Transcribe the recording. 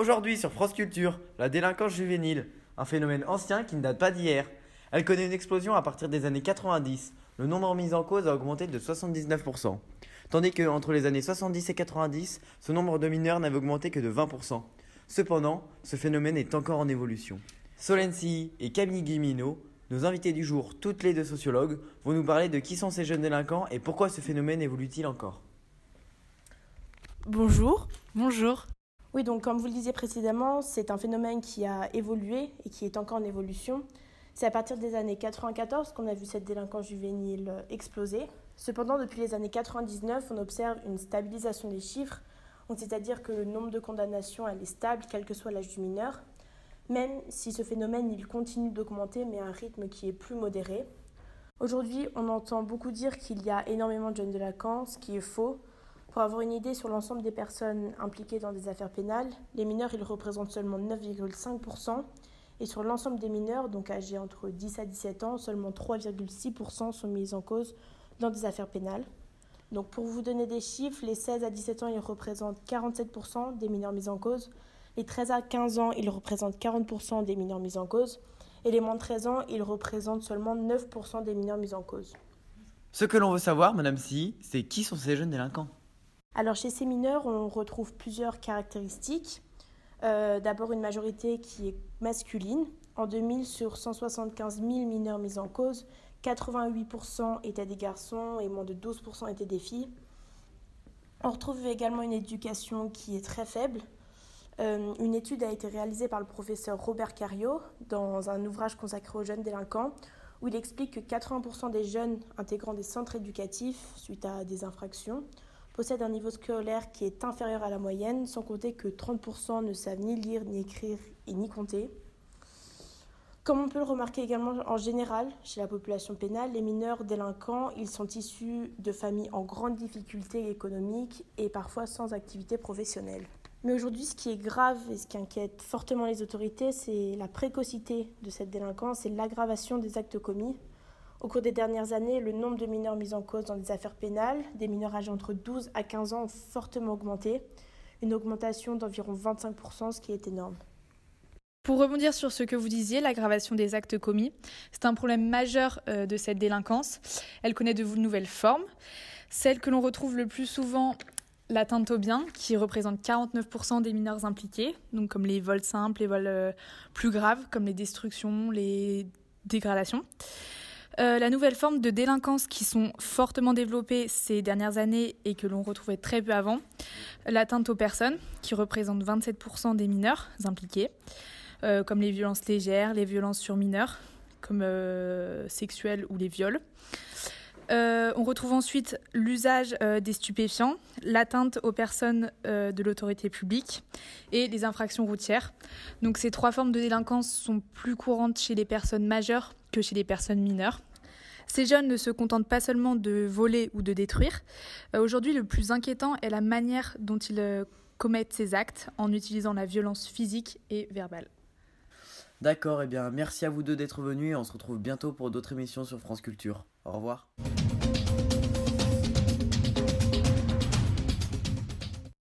Aujourd'hui sur France Culture, la délinquance juvénile, un phénomène ancien qui ne date pas d'hier. Elle connaît une explosion à partir des années 90. Le nombre mis en cause a augmenté de 79%. Tandis que entre les années 70 et 90, ce nombre de mineurs n'avait augmenté que de 20%. Cependant, ce phénomène est encore en évolution. Solensi et Camille Guimino, nos invités du jour, toutes les deux sociologues, vont nous parler de qui sont ces jeunes délinquants et pourquoi ce phénomène évolue-t-il encore. Bonjour. Bonjour. Oui, donc comme vous le disiez précédemment, c'est un phénomène qui a évolué et qui est encore en évolution. C'est à partir des années 94 qu'on a vu cette délinquance juvénile exploser. Cependant, depuis les années 99, on observe une stabilisation des chiffres, c'est-à-dire que le nombre de condamnations est stable, quel que soit l'âge du mineur, même si ce phénomène il continue d'augmenter, mais à un rythme qui est plus modéré. Aujourd'hui, on entend beaucoup dire qu'il y a énormément de jeunes délinquants, ce qui est faux. Pour avoir une idée sur l'ensemble des personnes impliquées dans des affaires pénales, les mineurs ils représentent seulement 9,5% et sur l'ensemble des mineurs, donc âgés entre 10 à 17 ans, seulement 3,6% sont mis en cause dans des affaires pénales. Donc pour vous donner des chiffres, les 16 à 17 ans, ils représentent 47% des mineurs mis en cause. Les 13 à 15 ans, ils représentent 40% des mineurs mis en cause. Et les moins de 13 ans, ils représentent seulement 9% des mineurs mis en cause. Ce que l'on veut savoir, Madame Si, c'est qui sont ces jeunes délinquants? Alors chez ces mineurs, on retrouve plusieurs caractéristiques. Euh, d'abord une majorité qui est masculine. En 2000, sur 175 000 mineurs mis en cause, 88% étaient des garçons et moins de 12% étaient des filles. On retrouve également une éducation qui est très faible. Euh, une étude a été réalisée par le professeur Robert Cario dans un ouvrage consacré aux jeunes délinquants où il explique que 80% des jeunes intégrant des centres éducatifs suite à des infractions possèdent un niveau scolaire qui est inférieur à la moyenne, sans compter que 30% ne savent ni lire, ni écrire et ni compter. Comme on peut le remarquer également en général chez la population pénale, les mineurs délinquants, ils sont issus de familles en grande difficulté économique et parfois sans activité professionnelle. Mais aujourd'hui, ce qui est grave et ce qui inquiète fortement les autorités, c'est la précocité de cette délinquance et l'aggravation des actes commis. Au cours des dernières années, le nombre de mineurs mis en cause dans des affaires pénales, des mineurs âgés entre 12 à 15 ans, ont fortement augmenté, une augmentation d'environ 25%, ce qui est énorme. Pour rebondir sur ce que vous disiez, l'aggravation des actes commis, c'est un problème majeur euh, de cette délinquance. Elle connaît de nouvelles formes. Celle que l'on retrouve le plus souvent, l'atteinte au bien, qui représente 49% des mineurs impliqués, donc comme les vols simples, les vols euh, plus graves, comme les destructions, les dégradations. Euh, la nouvelle forme de délinquance qui sont fortement développées ces dernières années et que l'on retrouvait très peu avant, l'atteinte aux personnes, qui représente 27% des mineurs impliqués, euh, comme les violences légères, les violences sur mineurs, comme euh, sexuelles ou les viols. on retrouve ensuite l'usage des stupéfiants, l'atteinte aux personnes de l'autorité publique et les infractions routières. Donc ces trois formes de délinquance sont plus courantes chez les personnes majeures que chez les personnes mineures. Ces jeunes ne se contentent pas seulement de voler ou de détruire. Euh, aujourd'hui, le plus inquiétant est la manière dont ils euh, commettent ces actes en utilisant la violence physique et verbale. D'accord, eh bien merci à vous deux d'être venus et on se retrouve bientôt pour d'autres émissions sur France Culture. Au revoir.